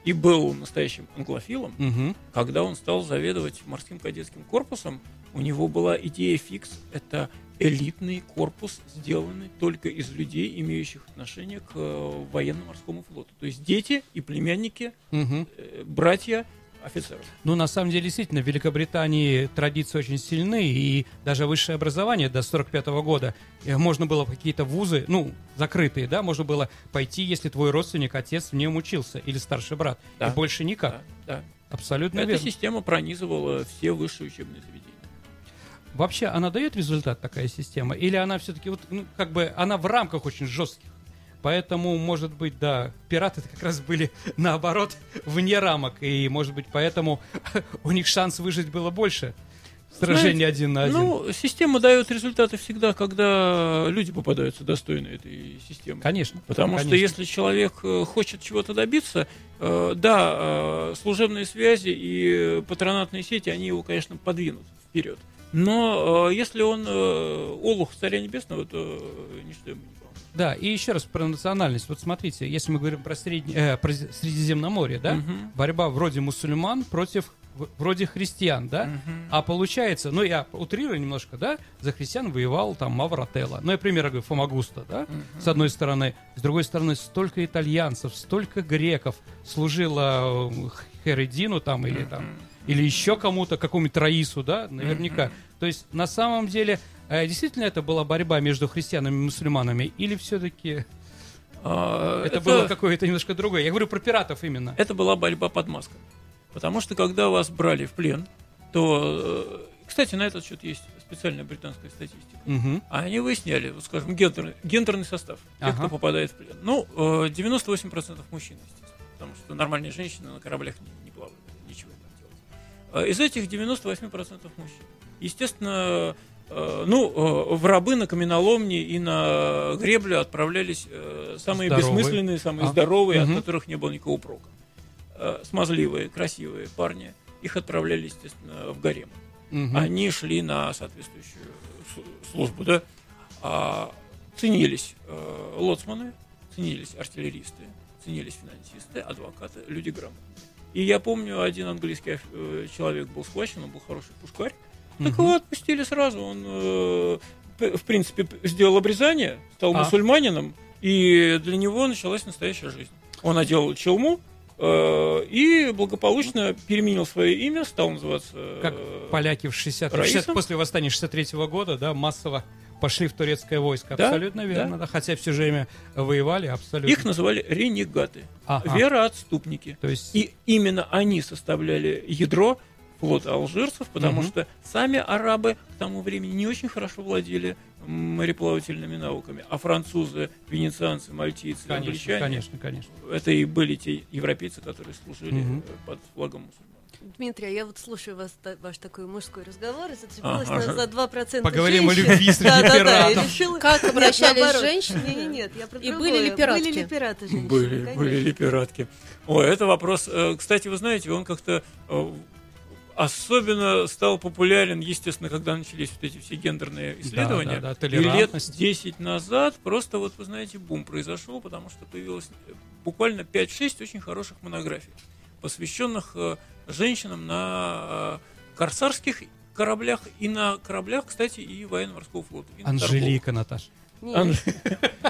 [SPEAKER 4] и был настоящим англофилом,
[SPEAKER 3] Мгм.
[SPEAKER 4] когда он стал заведовать морским кадетским корпусом, у него была идея фикс – это элитный корпус, сделанный только из людей, имеющих отношение к э, военно-морскому флоту. То есть дети и племянники, э, братья офицеров.
[SPEAKER 3] Ну, на самом деле, действительно, в Великобритании традиции очень сильны, и даже высшее образование до 45 года э, можно было в какие-то вузы, ну, закрытые, да, можно было пойти, если твой родственник, отец в нем учился, или старший брат,
[SPEAKER 4] Да.
[SPEAKER 3] и больше никак.
[SPEAKER 4] Да, да.
[SPEAKER 3] Абсолютно
[SPEAKER 4] Эта
[SPEAKER 3] верно.
[SPEAKER 4] система пронизывала все высшие учебные заведения.
[SPEAKER 3] Вообще, она дает результат, такая система? Или она все-таки, вот, ну, как бы, она в рамках очень жестких? Поэтому, может быть, да, пираты как раз были, наоборот, вне рамок. И, может быть, поэтому у них шанс выжить было больше. Сражение
[SPEAKER 4] Знаете,
[SPEAKER 3] один на один.
[SPEAKER 4] Ну, система дает результаты всегда, когда люди попадаются достойны этой системы.
[SPEAKER 3] конечно.
[SPEAKER 4] Потому что
[SPEAKER 3] конечно.
[SPEAKER 4] если человек э, хочет чего-то добиться, э, да, э, служебные связи и патронатные сети, они его, конечно, подвинут вперед. Но э, если он э, олух царя небесного, то э, ничто ему не.
[SPEAKER 3] Да, и еще раз про национальность. Вот смотрите, если мы говорим про, средне- э, про Средиземноморье, да,
[SPEAKER 4] Мгм.
[SPEAKER 3] борьба вроде мусульман против вроде христиан, да,
[SPEAKER 4] Мгм.
[SPEAKER 3] а получается, ну я утрирую немножко, да, за христиан воевал там Маврателло, ну я пример говорю, Фомагуста, да, с одной стороны, с другой стороны, столько итальянцев, столько греков служило э, Хередину там или там, или еще кому-то, какому-нибудь Раису, да, наверняка. То есть на самом деле действительно это была борьба между христианами и мусульманами, или все-таки
[SPEAKER 4] А,
[SPEAKER 3] Это, было какое-то немножко другое. Я говорю про пиратов именно.
[SPEAKER 4] Это была борьба под масками. Потому что когда вас брали в плен, то... э, Кстати, на этот счет есть специальная британская статистика.
[SPEAKER 3] Мгм.
[SPEAKER 4] А они выясняли, вот скажем, гендерный, гендерный состав тех,
[SPEAKER 3] Ага.
[SPEAKER 4] кто попадает в плен. Ну, э, 98% мужчин, естественно. Потому что нормальные женщины на кораблях не, не плавают, ничего не делают. Из этих 98% мужчин. Естественно, э, ну, э, в рабы на каменоломни и на греблю отправлялись э, самые
[SPEAKER 3] Здоровые.
[SPEAKER 4] бессмысленные, самые
[SPEAKER 3] А.
[SPEAKER 4] здоровые,
[SPEAKER 3] Мгм.
[SPEAKER 4] от которых не было никакого прока. Э, Смазливые, красивые парни. Их отправляли, естественно, в гарем
[SPEAKER 3] Мгм.
[SPEAKER 4] они шли на соответствующую службу, да, а, ценились э, лоцманы, ценились артиллеристы, ценились финансисты, адвокаты, люди грамотные. И я помню, один английский э, человек был схвачен, он был хороший пушкарь, так его отпустили сразу, он, э, в принципе, сделал обрезание, стал
[SPEAKER 3] А.
[SPEAKER 4] мусульманином, и для него началась настоящая жизнь. Он одел челму, э, и благополучно переменил свое имя, стал называться...
[SPEAKER 3] Как
[SPEAKER 4] э,
[SPEAKER 3] поляки в 60,
[SPEAKER 4] Раисом?
[SPEAKER 3] 60 после восстания 63 года, да, массово пошли в турецкое войско.
[SPEAKER 4] Да,
[SPEAKER 3] Абсолютно верно, да. Хотя все же время воевали, абсолютно.
[SPEAKER 4] Их называли ренегаты,
[SPEAKER 3] Ага.
[SPEAKER 4] вероотступники.
[SPEAKER 3] То есть
[SPEAKER 4] И именно они составляли ядро флота алжирцев, потому что сами арабы к тому времени не очень хорошо владели мореплавательными науками, а французы, венецианцы, мальтийцы,
[SPEAKER 3] Конечно,
[SPEAKER 4] англичане,
[SPEAKER 3] конечно, конечно.
[SPEAKER 4] это и были те европейцы, которые служили э, под флагом мусульман.
[SPEAKER 2] Дмитрий, а я вот слушаю вас, та- ваш такой мужской разговор и зацепилась
[SPEAKER 4] Ага.
[SPEAKER 2] за 2%
[SPEAKER 3] Поговорим о
[SPEAKER 2] женщин.
[SPEAKER 3] любви среди
[SPEAKER 2] Да, да, да,
[SPEAKER 3] пиратов.
[SPEAKER 2] решила-
[SPEAKER 1] Как
[SPEAKER 2] Нет,
[SPEAKER 1] обращались женщины?
[SPEAKER 2] Не, не, нет, я про
[SPEAKER 1] И были ли пиратки?
[SPEAKER 2] Были ли пираты женщины?
[SPEAKER 4] Были,
[SPEAKER 2] Конечно.
[SPEAKER 4] были ли пиратки. Ой, это вопрос. э, Кстати, вы знаете, он как-то э, особенно стал популярен, естественно, когда начались вот эти все гендерные исследования.
[SPEAKER 3] да, да,
[SPEAKER 4] И лет
[SPEAKER 3] толерантность.
[SPEAKER 4] 10 назад просто, вот вы знаете, бум произошел, потому что появилось э, буквально 5-6 очень хороших монографий, посвященных э, женщинам на э, корсарских кораблях и на кораблях, кстати, и военно-морского флота. и на
[SPEAKER 3] Анжелика, Наташа.
[SPEAKER 2] Нет.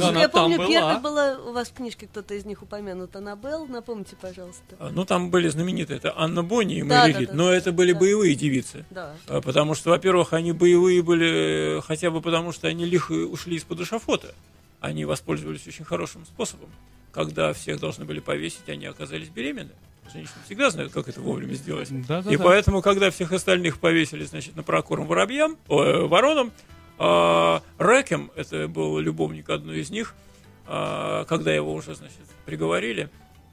[SPEAKER 4] торговых.
[SPEAKER 2] А,
[SPEAKER 3] она
[SPEAKER 2] я
[SPEAKER 3] там
[SPEAKER 2] помню,
[SPEAKER 3] была.
[SPEAKER 2] первая была у вас в книжке, кто-то из них упомянут, Аннабелл, напомните, пожалуйста.
[SPEAKER 4] А, Ну, там были знаменитые, это Анна Бонни и
[SPEAKER 2] Да,
[SPEAKER 4] Мэри
[SPEAKER 2] да,
[SPEAKER 4] Лид,
[SPEAKER 2] да,
[SPEAKER 4] но
[SPEAKER 2] да,
[SPEAKER 4] это были
[SPEAKER 2] да.
[SPEAKER 4] боевые девицы.
[SPEAKER 2] Да.
[SPEAKER 4] А, Потому что, во-первых, они боевые были э, хотя бы потому, что они лихо ушли из-под эшафота. Они воспользовались очень хорошим способом. Когда всех должны были повесить, они оказались беременны. Женщины всегда знают, как это вовремя сделать.
[SPEAKER 3] Да, да,
[SPEAKER 4] И
[SPEAKER 3] да.
[SPEAKER 4] поэтому, когда всех остальных повесили, значит, на прокорм воробьям, о, воронам, а, Рэкем, это был любовник одной из них, а, когда его уже, значит, приговорили,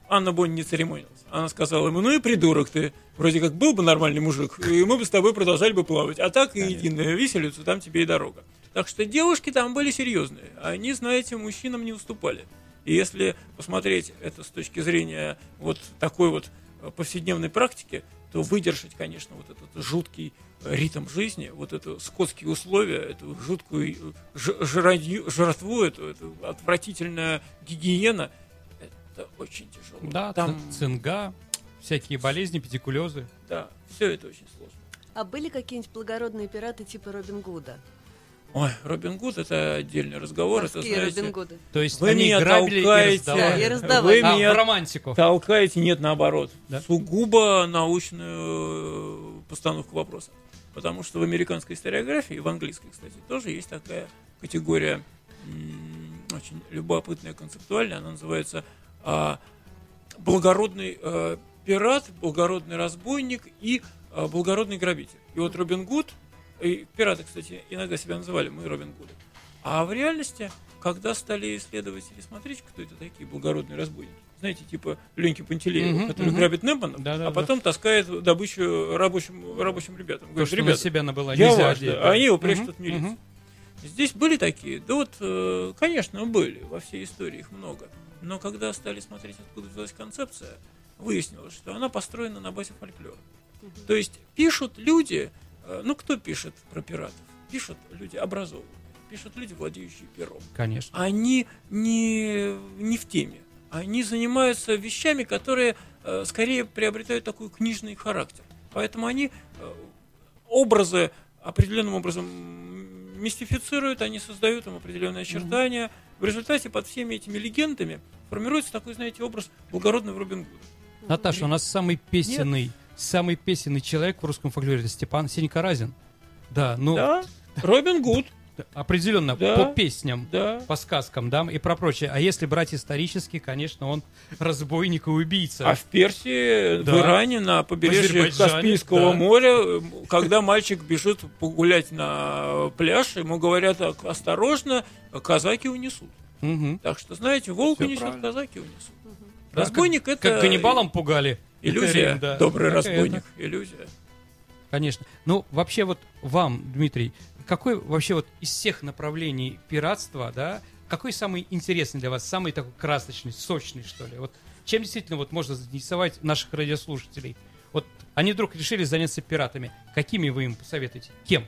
[SPEAKER 4] Анна Бонни не церемонилась. Она сказала ему, ну и придурок ты, вроде как был бы нормальный мужик, и мы бы с тобой продолжали бы плавать. А так и иди на виселицу, там тебе и дорога. Так что девушки там были серьезные. Они, знаете, мужчинам не уступали. И если посмотреть это с точки зрения вот такой вот повседневной практики, то выдержать, конечно, вот этот жуткий э, ритм жизни, вот это скотские условия, эту жуткую э, жранью- жратву, эту, эту отвратительная гигиена, это очень тяжело.
[SPEAKER 3] Да,
[SPEAKER 4] там,
[SPEAKER 3] цинга, всякие болезни, педикулезы.
[SPEAKER 4] да, все это очень сложно.
[SPEAKER 2] А были какие-нибудь благородные пираты типа Робин Гуда?
[SPEAKER 4] Ой, Робин Гуд это отдельный разговор, это
[SPEAKER 2] Морские
[SPEAKER 4] знаете,
[SPEAKER 2] Робин Гуды.
[SPEAKER 3] То есть
[SPEAKER 4] Вы
[SPEAKER 3] они
[SPEAKER 4] меня
[SPEAKER 3] грабили
[SPEAKER 4] толкаете.
[SPEAKER 3] и раздавали.
[SPEAKER 2] Да, и раздавали.
[SPEAKER 4] Вы
[SPEAKER 3] А,
[SPEAKER 4] меня
[SPEAKER 3] романтику.
[SPEAKER 4] толкаете, нет, наоборот.
[SPEAKER 3] Да?
[SPEAKER 4] Сугубо научную э, постановку вопроса. Потому что в американской историографии, и в английской, кстати, тоже есть такая категория очень любопытная, концептуальная. Она называется а, благородный э, пират, благородный разбойник и э, благородный грабитель. И вот Робин Гуд, и пираты, кстати, иногда себя называли мы Робин Гуды. А в реальности, когда стали исследователи смотреть, кто это такие благородные разбойники, знаете, типа Леньки Пантелеева,
[SPEAKER 3] Мгм,
[SPEAKER 4] который
[SPEAKER 3] мгм.
[SPEAKER 4] грабит Немана,
[SPEAKER 3] Да-да-да.
[SPEAKER 4] а потом таскает добычу рабочим, рабочим ребятам.
[SPEAKER 3] То,
[SPEAKER 4] Говорит,
[SPEAKER 3] что на
[SPEAKER 4] ребята,
[SPEAKER 3] себя набыла.
[SPEAKER 4] я
[SPEAKER 3] нельзя
[SPEAKER 4] ваш,
[SPEAKER 3] одеть,
[SPEAKER 4] да,
[SPEAKER 3] да.
[SPEAKER 4] а они его прячут в милицию.
[SPEAKER 3] мгм.
[SPEAKER 4] Здесь были такие? Да вот, э, конечно, были. Во всей истории их много. Но когда стали смотреть, откуда взялась концепция, выяснилось, что она построена на базе фольклора. То есть пишут люди, ну кто пишет про пиратов? Пишут люди образованные, пишут люди, владеющие пером.
[SPEAKER 3] Конечно.
[SPEAKER 4] Они не, не в теме. Они занимаются вещами, которые э, скорее приобретают такой книжный характер. Поэтому они э, образы определенным образом мистифицируют, они создают им определенные очертания. В результате под всеми этими легендами формируется такой, знаете, образ благородного Робин Гуда.
[SPEAKER 3] Наташа, у нас самый песенный, самый песенный человек в русском фольклоре это Степан Сенька Разин. Да, ну,
[SPEAKER 4] Да, Робин Гуд.
[SPEAKER 3] Определенно,
[SPEAKER 4] Да.
[SPEAKER 3] по песням,
[SPEAKER 4] Да.
[SPEAKER 3] по сказкам, да, и про прочее. А если брать исторически, конечно, он разбойник и убийца.
[SPEAKER 4] А в Персии,
[SPEAKER 3] Да.
[SPEAKER 4] в Иране, на побережье Каспийского
[SPEAKER 3] да.
[SPEAKER 4] моря, когда мальчик бежит погулять на пляж, ему говорят, «Так, осторожно, казаки унесут.
[SPEAKER 3] Мгм.
[SPEAKER 4] Так что, знаете, волк
[SPEAKER 3] Всё
[SPEAKER 4] унесет,
[SPEAKER 3] правильно.
[SPEAKER 4] казаки унесут.
[SPEAKER 3] Да,
[SPEAKER 4] Разбойник
[SPEAKER 3] как,
[SPEAKER 4] это
[SPEAKER 3] Как Ганнибалом пугали.
[SPEAKER 4] Иллюзия,
[SPEAKER 3] Рим, да.
[SPEAKER 4] добрый
[SPEAKER 3] Так и это.
[SPEAKER 4] разбойник, иллюзия.
[SPEAKER 3] Конечно. Ну, вообще вот вам, Дмитрий, какой вообще вот из всех направлений пиратства, да, какой самый интересный для вас, самый такой красочный, сочный, что ли? Вот чем действительно вот можно заинтересовать наших радиослушателей? Вот они вдруг решили заняться пиратами. Какими вы им посоветуете? Кем?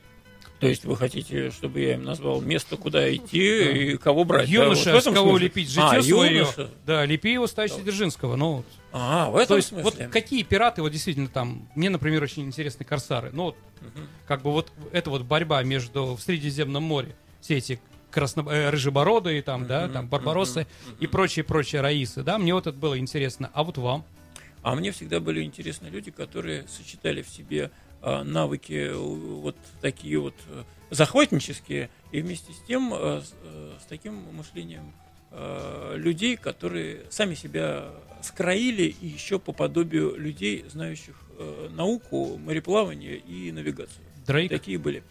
[SPEAKER 4] То есть вы хотите, чтобы я им назвал место, куда идти и кого брать? да?
[SPEAKER 3] Юноша,
[SPEAKER 4] Вот в
[SPEAKER 3] с кого
[SPEAKER 4] смысле?
[SPEAKER 3] лепить житье
[SPEAKER 4] а,
[SPEAKER 3] свое.
[SPEAKER 4] юноша.
[SPEAKER 3] Да, лепи его ставить Дзержинского. Ну,
[SPEAKER 4] А, в
[SPEAKER 3] то
[SPEAKER 4] этом
[SPEAKER 3] есть, вот
[SPEAKER 4] смысле.
[SPEAKER 3] какие пираты, вот действительно там, мне, например, очень интересны корсары. Ну, вот, как бы вот эта вот борьба между в Средиземном море, все эти красно, э, рыжебородые там, да, там, барбароссы и прочие-прочие раисы, да, мне вот это было интересно. А вот вам?
[SPEAKER 4] А мне всегда были интересны люди, которые сочетали в себе а, навыки э, вот такие вот э, захватнические и вместе с тем э, с таким мышлением э, людей, которые сами себя скроили и еще по подобию людей, знающих э, науку, мореплавание и навигацию.
[SPEAKER 3] Дрейк?
[SPEAKER 4] Такие были.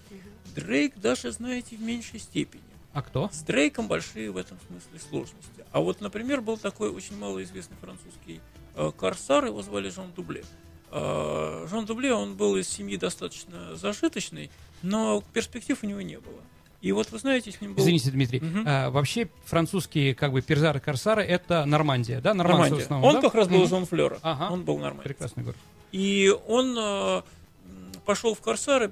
[SPEAKER 4] Дрейк даже, знаете, в меньшей степени.
[SPEAKER 3] А кто?
[SPEAKER 4] С Дрейком большие в этом смысле сложности. А вот, например, был такой очень малоизвестный французский э, корсар, его звали Жан Дубле. Э, Жан Дубле, он был из семьи достаточно зажиточной, но перспектив у него не было. И вот вы знаете, с ним был...
[SPEAKER 3] Извините, Дмитрий.
[SPEAKER 4] Мгм.
[SPEAKER 3] а, вообще французские как бы пирзары корсары это Нормандия, да?
[SPEAKER 4] Нормандия.
[SPEAKER 3] в основном,
[SPEAKER 4] Он
[SPEAKER 3] да?
[SPEAKER 4] как раз был
[SPEAKER 3] Мгм.
[SPEAKER 4] из Онфлера.
[SPEAKER 3] Ага.
[SPEAKER 4] Он был нормальный.
[SPEAKER 3] Прекрасный город.
[SPEAKER 4] И он э, пошел в Корсары,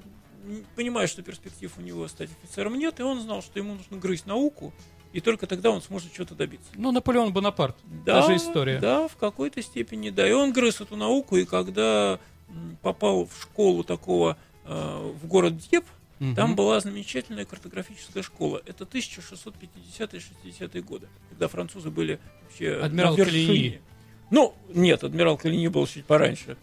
[SPEAKER 4] понимая, что перспектив у него стать офицером нет, и он знал, что ему нужно грызть науку, и только тогда он сможет чего-то добиться.
[SPEAKER 3] Ну, Наполеон Бонапарт.
[SPEAKER 4] Да,
[SPEAKER 3] Та же история.
[SPEAKER 4] Да, в какой-то степени, да. И он грыз эту науку, и когда попал в школу такого э, в город Дьеп,
[SPEAKER 3] Мгм.
[SPEAKER 4] там была замечательная картографическая школа. Это 1650-60-е годы, когда французы были вообще
[SPEAKER 3] Адмирал
[SPEAKER 4] на вершине.
[SPEAKER 3] Калини.
[SPEAKER 4] Ну, нет, адмирал Калини был чуть пораньше.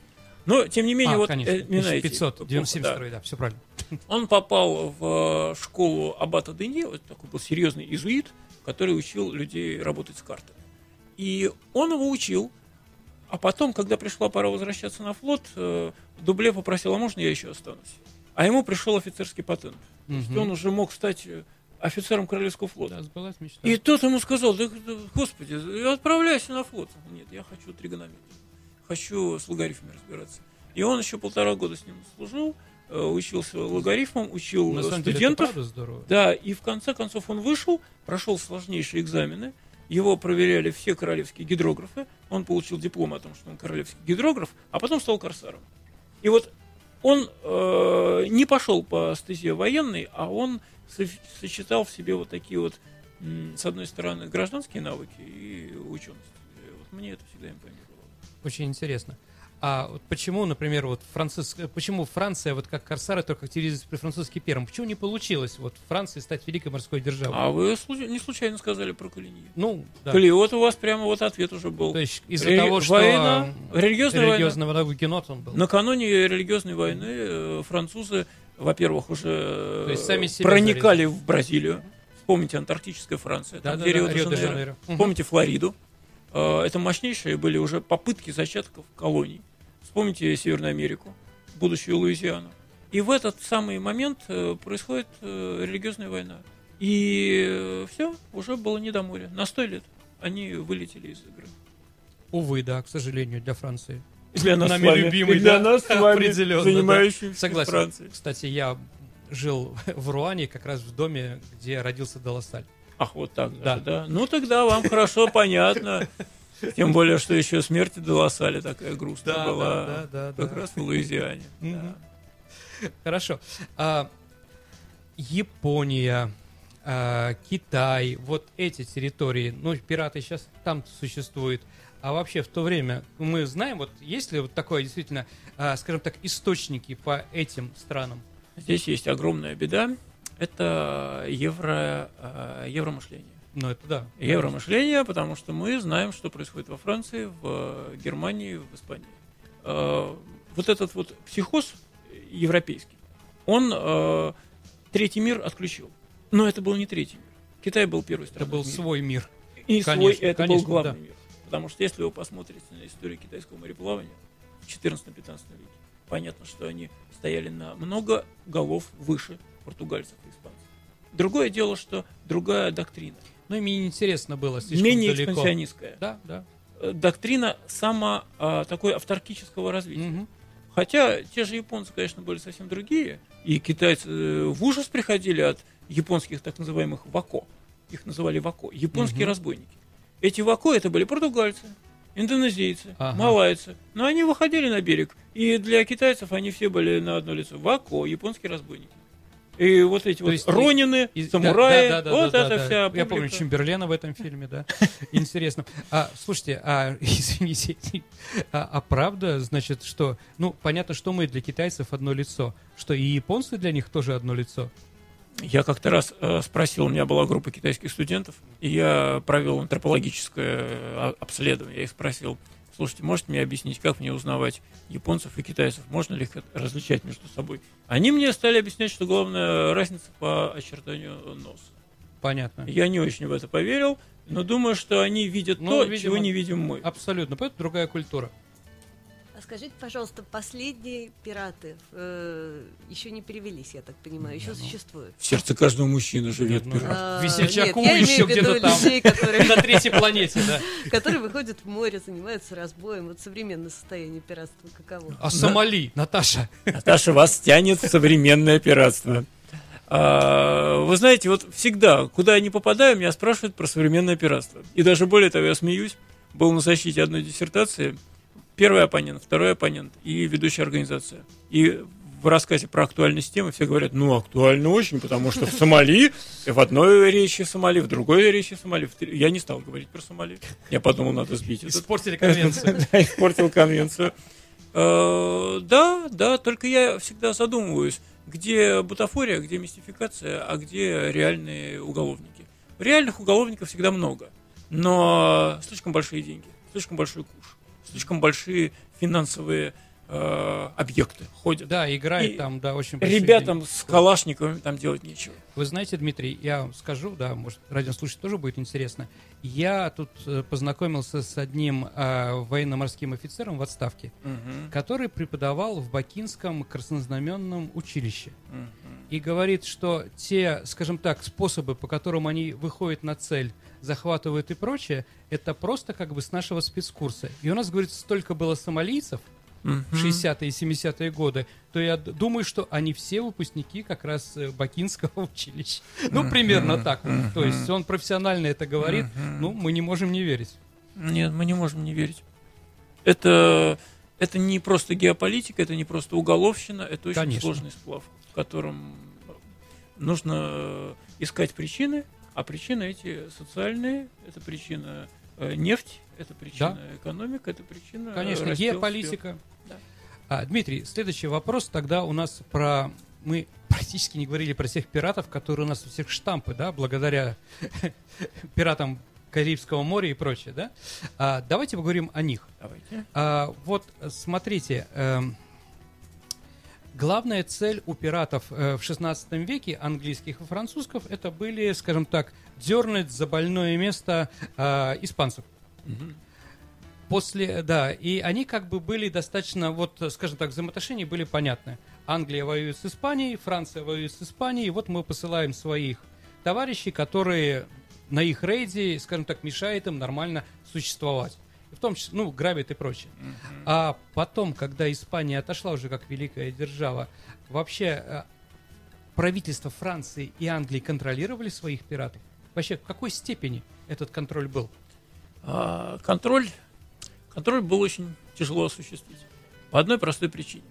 [SPEAKER 4] Но, тем не менее,
[SPEAKER 3] а,
[SPEAKER 4] вот
[SPEAKER 3] конечно,
[SPEAKER 4] э, имена эти-
[SPEAKER 3] 592, да, все правильно.
[SPEAKER 4] он попал в э, школу Аббата Денье, вот такой был серьезный изуит, который учил людей работать с картами. И он его учил, а потом, когда пришла пора возвращаться на флот, э, Дубле попросил, а можно я еще останусь? А ему пришел офицерский патент. То есть он уже мог стать э, офицером Королевского флота.
[SPEAKER 3] Да, сбылась мечта.
[SPEAKER 4] И тот ему сказал, да, господи, отправляйся на флот. Нет, я хочу тригонометрию. Хочу с логарифмами разбираться. И он еще полтора года с ним служил, э, учился логарифмам, учил
[SPEAKER 3] На самом деле, это
[SPEAKER 4] студентов.
[SPEAKER 3] здорово.
[SPEAKER 4] Да, и в конце концов он вышел, прошел сложнейшие экзамены, его проверяли все королевские гидрографы, он получил диплом о том, что он королевский гидрограф, а потом стал корсаром. И вот он э, не пошел по стезе военной, а он со- сочетал в себе вот такие вот, с одной стороны, гражданские навыки и ученость. Вот мне это всегда импонировало.
[SPEAKER 3] Очень интересно. А вот почему, например, вот Франциск... почему Франция, вот как корсары, только активизируется при французский первым? Почему не получилось вот Франции стать великой морской державой?
[SPEAKER 4] А вы не случайно сказали про Калинию.
[SPEAKER 3] Ну, да.
[SPEAKER 4] Кали, вот у вас прямо вот ответ уже был.
[SPEAKER 3] То есть из-за
[SPEAKER 4] Рели-
[SPEAKER 3] того, что
[SPEAKER 4] война,
[SPEAKER 3] м,
[SPEAKER 4] религиозная война.
[SPEAKER 3] религиозного война. генот он был.
[SPEAKER 4] Накануне религиозной войны э, французы, во-первых, уже э,
[SPEAKER 3] То есть сами
[SPEAKER 4] проникали в Бразилию. Вспомните Антарктическая Франция, там,
[SPEAKER 3] Да-да-да,
[SPEAKER 4] где Рио-де-Жанейро.
[SPEAKER 3] Мгм.
[SPEAKER 4] Вспомните Флориду. Э, Это мощнейшие были уже попытки зачатков колоний. Вспомните Северную Америку, будущую Луизиану. И в этот самый момент э, происходит э, религиозная война. И все, уже было не до моря. На сто лет они вылетели из игры.
[SPEAKER 3] Увы, да, к сожалению, для Франции.
[SPEAKER 4] Для нас
[SPEAKER 3] Нами
[SPEAKER 4] вами,
[SPEAKER 3] любимый,
[SPEAKER 4] и для
[SPEAKER 3] да,
[SPEAKER 4] нас с вами,
[SPEAKER 3] определенно, да.
[SPEAKER 4] занимающимся
[SPEAKER 3] Согласен.
[SPEAKER 4] Францией.
[SPEAKER 3] Кстати, я жил в Руане, как раз в доме, где родился Долосаль.
[SPEAKER 4] Ах, вот так
[SPEAKER 3] Да.
[SPEAKER 4] даже, да. Ну тогда вам хорошо понятно. Тем более, что еще смерти Долосали такая грустная
[SPEAKER 3] Да,
[SPEAKER 4] была.
[SPEAKER 3] да, да, да,
[SPEAKER 4] Как
[SPEAKER 3] да.
[SPEAKER 4] раз в Луизиане. Да.
[SPEAKER 3] Хорошо. А, Япония, а, Китай, вот эти территории, ну, пираты сейчас там существуют. А вообще в то время мы знаем, вот есть ли вот такое действительно, а, скажем так, источники по этим странам?
[SPEAKER 4] Здесь есть огромная беда. Это евро, евромышление.
[SPEAKER 3] Ну, это да.
[SPEAKER 4] Евромышление, потому что мы знаем, что происходит во Франции, в Германии, в Испании. Э, Вот этот вот психоз европейский, он э, третий мир отключил. Но это был не третий мир. Китай был первый
[SPEAKER 3] Это
[SPEAKER 4] страной
[SPEAKER 3] был
[SPEAKER 4] в мире.
[SPEAKER 3] свой мир.
[SPEAKER 4] И
[SPEAKER 3] Конечно,
[SPEAKER 4] свой, это
[SPEAKER 3] конечно,
[SPEAKER 4] был главный
[SPEAKER 3] да.
[SPEAKER 4] мир. Потому что если вы посмотрите на историю китайского мореплавания в 14-15 веке, понятно, что они стояли на много голов выше португальцев и испанцев. Другое дело, что другая доктрина.
[SPEAKER 3] Ну, и мне интересно было слишком
[SPEAKER 4] менее
[SPEAKER 3] далеко.
[SPEAKER 4] экспансионистская.
[SPEAKER 3] Да, да.
[SPEAKER 4] Э, Доктрина само а, такой авторкического развития.
[SPEAKER 3] Мгм.
[SPEAKER 4] Хотя те же японцы, конечно, были совсем другие, и китайцы э, в ужас приходили от японских так называемых вако. Их называли вако, японские
[SPEAKER 3] Мгм.
[SPEAKER 4] разбойники. Эти вако это были португальцы, индонезийцы,
[SPEAKER 3] Ага.
[SPEAKER 4] малайцы. Но они выходили на берег, и для китайцев они все были на одно лицо. Вако, японские разбойники. И вот эти вот
[SPEAKER 3] есть
[SPEAKER 4] ронины,
[SPEAKER 3] И-
[SPEAKER 4] самураи,
[SPEAKER 3] да, да, да,
[SPEAKER 4] вот
[SPEAKER 3] да,
[SPEAKER 4] это
[SPEAKER 3] да,
[SPEAKER 4] вся
[SPEAKER 3] Я
[SPEAKER 4] публика.
[SPEAKER 3] помню Чемберлена в этом фильме, да. Интересно. А, слушайте, а, извините, а, а правда, значит, что, ну, понятно, что мы для китайцев одно лицо, что и японцы для них тоже одно лицо.
[SPEAKER 4] Я как-то раз э, спросил, у меня была группа китайских студентов, и я провел антропологическое э, обследование. Я их спросил, слушайте, можете мне объяснить, как мне узнавать японцев и китайцев? Можно ли их различать между собой? Они мне стали объяснять, что главная разница по очертанию носа.
[SPEAKER 3] Понятно.
[SPEAKER 4] Я не очень в это поверил, но думаю, что они видят
[SPEAKER 3] Ну,
[SPEAKER 4] то,
[SPEAKER 3] видимо,
[SPEAKER 4] чего не видим мы.
[SPEAKER 3] Абсолютно. Поэтому другая культура.
[SPEAKER 2] А скажите, пожалуйста, последние пираты э, еще не перевелись, я так понимаю, еще существуют.
[SPEAKER 4] В сердце каждого мужчины живет
[SPEAKER 3] Ну,
[SPEAKER 4] пират.
[SPEAKER 2] А,
[SPEAKER 3] Весельчаку
[SPEAKER 2] нет,
[SPEAKER 3] еще где-то там.
[SPEAKER 2] людей, которые,
[SPEAKER 3] На третьей планете, да.
[SPEAKER 2] которые выходят в море, занимаются разбоем. Вот современное состояние пиратства каково?
[SPEAKER 3] А Сомали, Наташа.
[SPEAKER 4] Наташа, вас тянет в современное пиратство. А, Вы знаете, вот всегда, куда я не попадаю, меня спрашивают про современное пиратство. И даже более того, я смеюсь, был на защите одной диссертации, первый оппонент, второй оппонент и ведущая организация. И в рассказе про актуальность темы все говорят, ну, актуально очень, потому что в Сомали, в одной речи Сомали, в другой речи Сомали. в Я не стал говорить про Сомали. Я подумал, надо сбить.
[SPEAKER 3] Испортили конвенцию.
[SPEAKER 4] Да, испортил конвенцию. Э, Да, да, только я всегда задумываюсь, где бутафория, где мистификация, а где реальные уголовники. Реальных уголовников всегда много, но слишком большие деньги, слишком большой куш, слишком большие финансовые э, объекты ходят.
[SPEAKER 3] Да, играет
[SPEAKER 4] И
[SPEAKER 3] там, да, очень большие
[SPEAKER 4] Ребятам
[SPEAKER 3] деньги.
[SPEAKER 4] с калашниковыми там делать нечего.
[SPEAKER 3] Вы знаете, Дмитрий, я вам скажу, да, может, радиослушатель тоже будет интересно. Я тут э, познакомился с одним э, военно-морским офицером в отставке, который преподавал в Бакинском краснознаменном училище. И говорит, что те, скажем так, способы, по которым они выходят на цель, захватывают и прочее, это просто как бы с нашего спецкурса. И у нас, говорит, столько было сомалийцев, в 60-е и 70-е годы, то я думаю, что они все выпускники как раз э, Бакинского училища. Ну, примерно так. То есть он профессионально это говорит, ну, мы не можем не верить.
[SPEAKER 4] Нет, мы не можем не верить. Это, это не просто геополитика, это не просто уголовщина, это очень
[SPEAKER 3] Конечно.
[SPEAKER 4] сложный сплав, в котором нужно э, искать причины, а причины эти социальные, это причина э, нефть, это причина экономика, это причина... э,
[SPEAKER 3] Конечно, геополитика.
[SPEAKER 4] Да.
[SPEAKER 3] А, Дмитрий, следующий вопрос тогда у нас про... Мы практически не говорили про всех пиратов, которые у нас у всех штампы, да, благодаря пиратам Карибского моря и прочее, да? А, давайте поговорим о них.
[SPEAKER 4] Давайте.
[SPEAKER 3] А, вот, э, смотрите, эм, главная цель у пиратов э, в 16 веке, английских и французских, это были, скажем так, дернуть за больное место э, испанцев. После, да, и они как бы были достаточно, вот, скажем так, взаимоотношения были понятны. Англия воюет с Испанией, Франция воюет с Испанией, и вот мы посылаем своих товарищей, которые на их рейде, скажем так, мешает им нормально существовать. В том числе, ну, грабят и прочее. А потом, когда Испания отошла уже как великая держава, вообще э, правительство Франции и Англии контролировали своих пиратов? Вообще, в какой степени этот контроль был?
[SPEAKER 4] А, контроль, контроль был очень тяжело осуществить. По одной простой причине.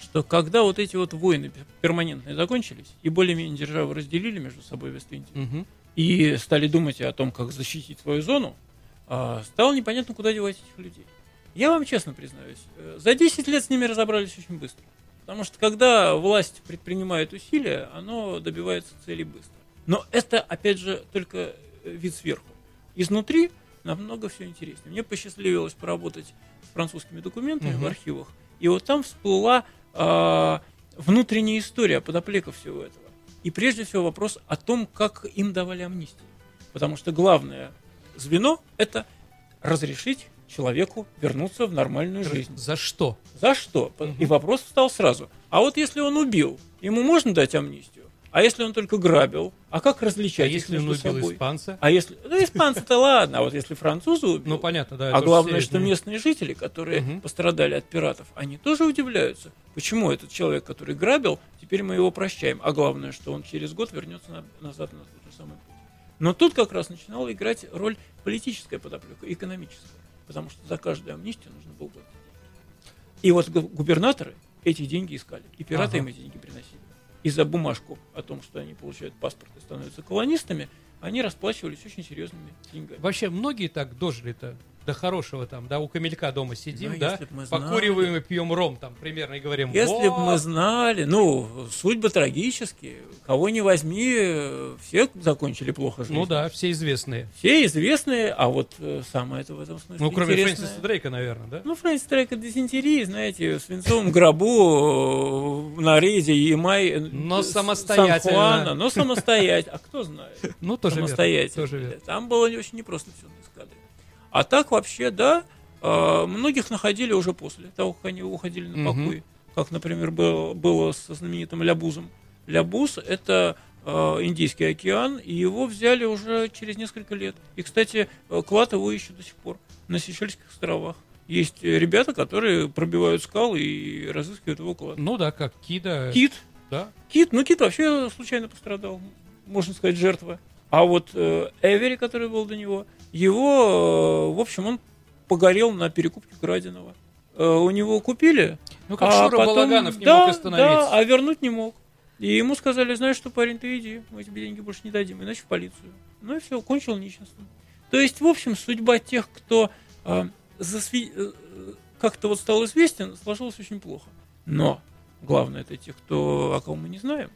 [SPEAKER 4] Что когда вот эти вот войны перманентные закончились, и более-менее державы разделили между собой Вест-Индию,
[SPEAKER 3] Мгм.
[SPEAKER 4] и стали думать о том, как защитить свою зону, стало непонятно, куда девать этих людей. Я вам честно признаюсь, э, за 10 лет с ними разобрались очень быстро. Потому что когда власть предпринимает усилия, оно добивается цели быстро. Но это, опять же, только э, вид сверху. Изнутри намного все интереснее. Мне посчастливилось поработать с французскими документами в
[SPEAKER 3] Мгм.
[SPEAKER 4] архивах. И вот там всплыла а, внутренняя история, подоплека всего этого. И прежде всего вопрос о том, как им давали амнистию. Потому что главное звено – это разрешить человеку вернуться в нормальную жизнь.
[SPEAKER 3] За что?
[SPEAKER 4] За что? И вопрос встал сразу. А вот если он убил, ему можно дать амнистию? А если он только грабил? А как различать
[SPEAKER 3] А если он убил
[SPEAKER 4] собой?
[SPEAKER 3] испанца?
[SPEAKER 4] А если... Ну, испанцы-то ладно, а вот если французы убил...
[SPEAKER 3] Ну, понятно, да.
[SPEAKER 4] а главное, что местные жители, которые
[SPEAKER 3] Мгм.
[SPEAKER 4] пострадали от пиратов, они тоже удивляются. Почему этот человек, который грабил, теперь мы его прощаем? А главное, что он через год вернется на- назад на тот же самый путь. Но тут как раз начинала играть роль политическая подоплека, экономическая. Потому что за каждую амнистию нужно было платить. И вот гу- губернаторы эти деньги искали. И пираты
[SPEAKER 3] Ага.
[SPEAKER 4] им эти деньги приносили. И за бумажку о том, что они получают паспорт и становятся колонистами, они расплачивались очень серьезными деньгами.
[SPEAKER 3] Вообще, многие так дожили-то до хорошего там, да, у камелька дома сидим,
[SPEAKER 4] Ну,
[SPEAKER 3] да,
[SPEAKER 4] знали.
[SPEAKER 3] покуриваем и пьем ром там примерно и говорим,
[SPEAKER 4] Если бы мы знали, ну, судьбы трагические, кого не возьми, все закончили плохо жизнь.
[SPEAKER 3] Ну да, все известные.
[SPEAKER 4] Все известные, а вот э, самое это в этом смысле
[SPEAKER 3] Ну, кроме
[SPEAKER 4] интересное-
[SPEAKER 3] Фрэнсиса Дрейка, наверное, да?
[SPEAKER 4] Ну, Фрэнсис Дрейк от дизентерии, знаете, в свинцовом гробу э, на рейде Ямай... э,
[SPEAKER 3] Но самостоятельно.
[SPEAKER 4] Сан-Хуана, но самостоятельно. А кто знает?
[SPEAKER 3] Ну, тоже верно.
[SPEAKER 4] самостоятельно. Там было очень непросто все на эскадре. А так вообще, да, э, многих находили уже после того, как они уходили на покой. Как, например, было, было со знаменитым Лябузом. Лябуз – это э, Индийский океан, и его взяли уже через несколько лет. И, кстати, э, клад его ищут до сих пор на Сейшельских островах. Есть э, ребята, которые пробивают скалы и разыскивают его клад.
[SPEAKER 3] Ну да, как Кида.
[SPEAKER 4] Кит,
[SPEAKER 3] Да.
[SPEAKER 4] Кит, ну Кит вообще случайно пострадал, можно сказать, жертва. А вот э, Эвери, который был до него, его, э, в общем, он погорел на перекупке краденого. Э, у него купили,
[SPEAKER 3] Ну, как
[SPEAKER 4] а
[SPEAKER 3] Шура
[SPEAKER 4] потом-
[SPEAKER 3] Балаганов не
[SPEAKER 4] да,
[SPEAKER 3] мог остановиться.
[SPEAKER 4] Да, а вернуть не мог. И ему сказали, знаешь что, парень, ты иди, мы тебе деньги больше не дадим, иначе в полицию. Ну и все, кончил несчастным. То есть, в общем, судьба тех, кто э, засви- как-то вот стал известен, сложилась очень плохо. Но главное это тех, кто, о ком мы не знаем.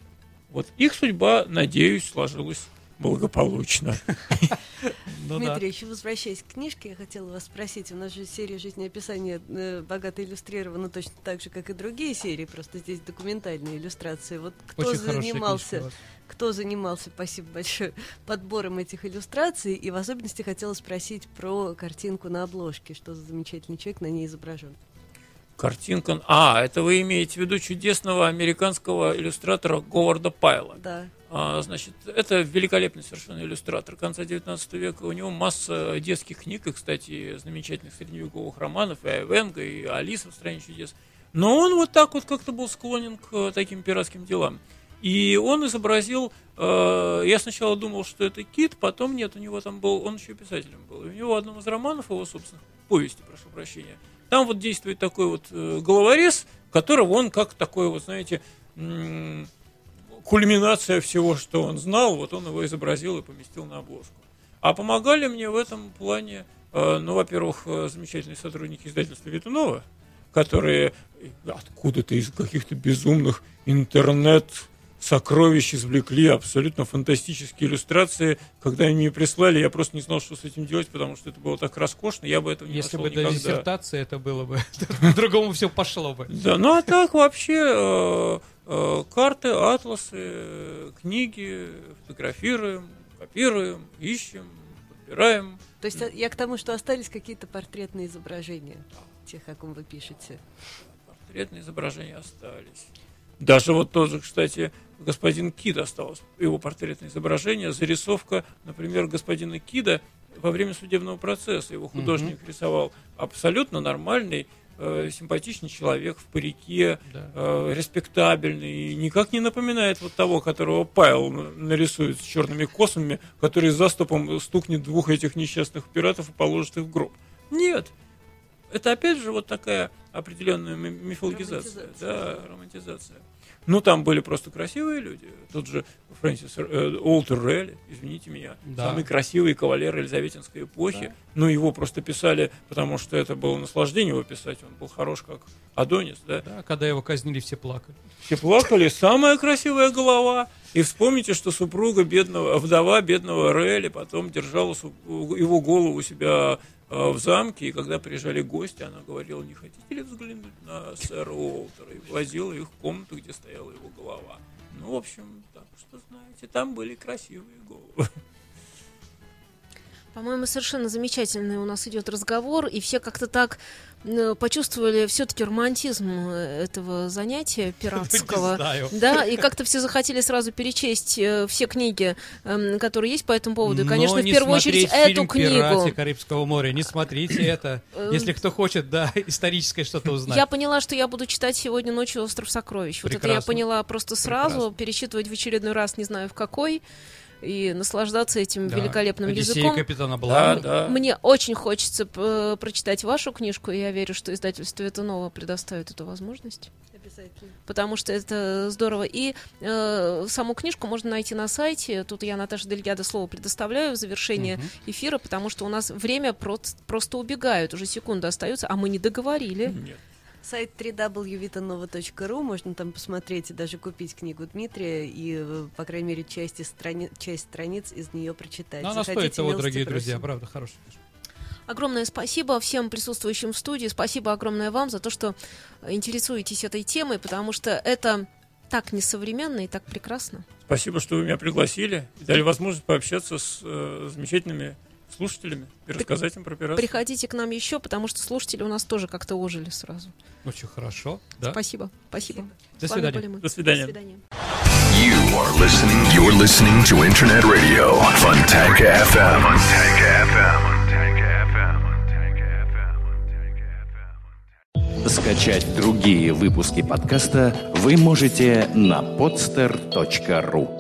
[SPEAKER 4] Вот их судьба, надеюсь, сложилась благополучно.
[SPEAKER 3] Ну.
[SPEAKER 2] Дмитрий, еще возвращаясь к книжке, я хотела вас спросить. У нас же серия жизнеописания э, богато иллюстрирована точно так же, как и другие серии, просто здесь документальные иллюстрации. Вот кто занимался, кто занимался, спасибо большое, подбором этих иллюстраций, и в особенности хотела спросить про картинку на обложке, что за замечательный человек на ней изображен.
[SPEAKER 4] Картинка... А, это вы имеете в виду чудесного американского иллюстратора Говарда Пайла.
[SPEAKER 2] Да.
[SPEAKER 4] А, значит, это великолепный совершенно иллюстратор конца 19 века. У него масса детских книг, и, кстати, замечательных средневековых романов, и Айвенга, и Алиса в «Стране чудес». Но он вот так вот как-то был склонен к э, таким пиратским делам. И он изобразил, э, я сначала думал, что это кит, потом нет, у него там был, он еще писателем был. И у него в одном из романов его, собственно, повести, прошу прощения, там вот действует такой вот э, головорез, которого он как такой вот, знаете, кульминация всего, что он знал, вот он его изобразил и поместил на обложку. А помогали мне в этом плане, э, ну, во-первых, э, замечательные сотрудники издательства Витунова, которые откуда-то из каких-то безумных интернет сокровищ извлекли абсолютно фантастические иллюстрации. Когда они мне прислали, я просто не знал, что с этим делать, потому что это было так роскошно, я бы этого не
[SPEAKER 3] Если
[SPEAKER 4] нашел
[SPEAKER 3] бы до
[SPEAKER 4] никогда.
[SPEAKER 3] диссертации это было бы, по-другому все пошло бы.
[SPEAKER 4] Да, ну а так вообще э, э, карты, атласы, э, книги фотографируем, копируем, ищем, подбираем.
[SPEAKER 2] То есть а, я к тому, что остались какие-то портретные изображения тех, о ком вы пишете.
[SPEAKER 4] Портретные изображения остались. Даже вот тоже, кстати, господин Кид осталось, его портретное изображение, зарисовка, например, господина Кида во время судебного процесса. Его художник рисовал абсолютно нормальный, э, симпатичный человек в парике,
[SPEAKER 3] Да.
[SPEAKER 4] э, респектабельный, и никак не напоминает вот того, которого Павел нарисует с черными космами, который заступом стукнет двух этих несчастных пиратов и положит их в гроб. Нет. Это опять же вот такая определенная ми- мифологизация,
[SPEAKER 2] Романтизация.
[SPEAKER 4] да, романтизация. Ну, там были просто красивые люди. Тут же Фрэнсис э, Уолтер Релли, извините меня,
[SPEAKER 3] Да.
[SPEAKER 4] самый красивый кавалер Елизаветинской эпохи. Ну, его просто писали, потому что это было наслаждение его писать. Он был хорош как Адонис, да.
[SPEAKER 3] Да, когда его казнили, все плакали.
[SPEAKER 4] Все плакали, самая красивая голова. И вспомните, что супруга бедного, вдова бедного Релли потом держала его голову у себя э, в замке, и когда приезжали гости, она говорила, не хотите ли взглянуть на сэра Уолтера? И возила их в комнату, где стояла его голова. Ну, в общем, так что Поверьте, там были красивые головы.
[SPEAKER 1] По-моему, совершенно замечательный у нас идет разговор, и все как-то так почувствовали все-таки романтизм э, этого занятия пиратского. Да, и как-то все захотели сразу перечесть э, все книги, эм, которые есть по этому поводу. И, конечно,
[SPEAKER 3] Но
[SPEAKER 1] в первую очередь эту
[SPEAKER 3] фильм «Пираты
[SPEAKER 1] книгу.
[SPEAKER 3] Карибского моря. Не смотрите это. Если кто хочет, да, историческое что-то узнать.
[SPEAKER 1] Я поняла, что я буду читать сегодня ночью «Остров сокровищ». Вот это я поняла просто сразу, перечитывать в очередной раз, не знаю в какой, и наслаждаться этим
[SPEAKER 3] Да.
[SPEAKER 1] великолепным
[SPEAKER 3] «Одиссея
[SPEAKER 1] языком.
[SPEAKER 3] капитана
[SPEAKER 4] Да,
[SPEAKER 3] Блада.
[SPEAKER 4] да.
[SPEAKER 1] Мне очень хочется прочитать вашу книжку, и я верю, что издательство Ветунова предоставит эту возможность,
[SPEAKER 2] Обязательно.
[SPEAKER 1] потому что это здорово. И э, саму книжку можно найти на сайте. Тут я Наташа Дельгядо слово предоставляю в завершение
[SPEAKER 3] Мгм.
[SPEAKER 1] эфира, потому что у нас время проц- просто убегает, уже секунды остаются, а мы не договорили.
[SPEAKER 4] Нет.
[SPEAKER 2] Сайт www.vitanova.ru, можно там посмотреть и даже купить книгу Дмитрия и, по крайней мере, часть, из страни... часть страниц из нее прочитать.
[SPEAKER 3] Но она
[SPEAKER 2] Заходите,
[SPEAKER 3] стоит того, дорогие
[SPEAKER 2] просим.
[SPEAKER 3] друзья, правда, хорошая книжка.
[SPEAKER 1] Огромное спасибо всем присутствующим в студии. Спасибо огромное вам за то, что интересуетесь этой темой, потому что это так несовременно и так прекрасно.
[SPEAKER 4] Спасибо, что вы меня пригласили и дали возможность пообщаться с э, замечательными слушателями и рассказать им про пиратство.
[SPEAKER 1] Приходите к нам еще, потому что слушатели у нас тоже как-то ожили сразу.
[SPEAKER 3] Очень хорошо, да.
[SPEAKER 1] Спасибо, спасибо.
[SPEAKER 3] До свидания.
[SPEAKER 1] были мы.
[SPEAKER 4] До свидания.
[SPEAKER 1] До свидания.
[SPEAKER 5] You are listening. You're listening to Internet Radio, Fontanka FM. Fontanka FM.
[SPEAKER 6] Скачать другие выпуски подкаста вы можете на podster.ru